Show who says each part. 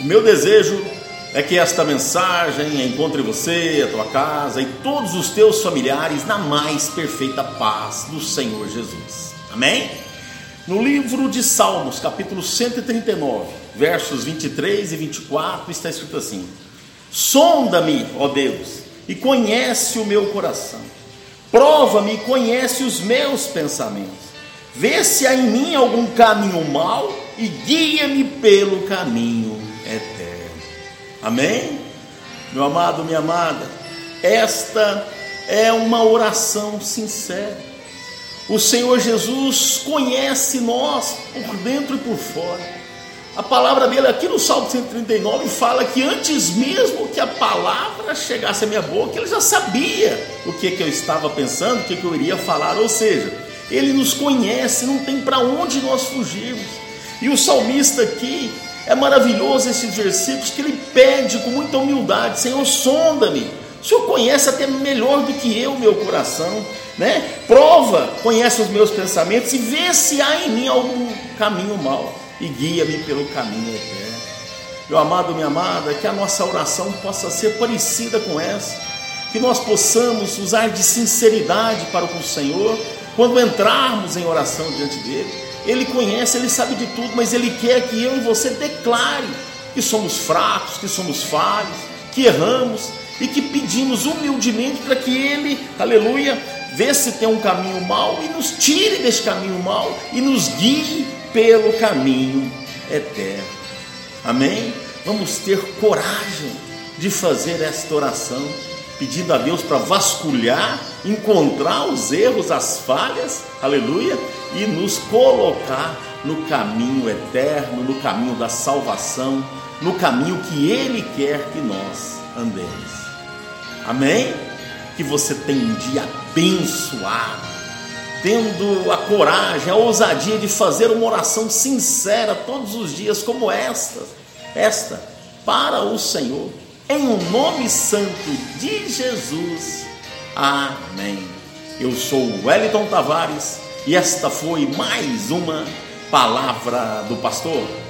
Speaker 1: O meu desejo é que esta mensagem encontre você, a tua casa e todos os teus familiares na mais perfeita paz do Senhor Jesus. Amém? No livro de Salmos, capítulo 139, versos 23 e 24, está escrito assim: Sonda-me, ó Deus, e conhece o meu coração. Prova-me e conhece os meus pensamentos. Vê se há em mim algum caminho mau e guia-me pelo caminho eterno. Amém? Meu amado, minha amada, esta é uma oração sincera. O Senhor Jesus conhece nós por dentro e por fora. A palavra dele aqui no Salmo 139 fala que antes mesmo que a palavra chegasse à minha boca, ele já sabia o que, que eu estava pensando, o que, que eu iria falar. Ou seja, ele nos conhece, não tem para onde nós fugirmos. E o salmista aqui, é maravilhoso esses versículos que ele pede com muita humildade: Senhor, sonda-me. O Senhor conhece até melhor do que eu meu coração, né? Prova, conhece os meus pensamentos e vê se há em mim algum caminho mau e guia-me pelo caminho eterno. Meu amado, minha amada, que a nossa oração possa ser parecida com essa, que nós possamos usar de sinceridade para com o Senhor quando entrarmos em oração diante dele ele conhece, ele sabe de tudo, mas ele quer que eu e você declare que somos fracos, que somos falhos, que erramos e que pedimos humildemente para que ele, aleluia, vê se tem um caminho mau e nos tire desse caminho mau e nos guie pelo caminho eterno. Amém? Vamos ter coragem de fazer esta oração, pedindo a Deus para vasculhar, encontrar os erros, as falhas, aleluia, e nos colocar no caminho eterno, no caminho da salvação, no caminho que Ele quer que nós andemos. Amém? Que você tenha um dia abençoado, tendo a coragem, a ousadia de fazer uma oração sincera todos os dias, como esta, esta, para o Senhor, em o um nome santo de Jesus. Amém. Eu sou Wellington Tavares e esta foi mais uma palavra do pastor.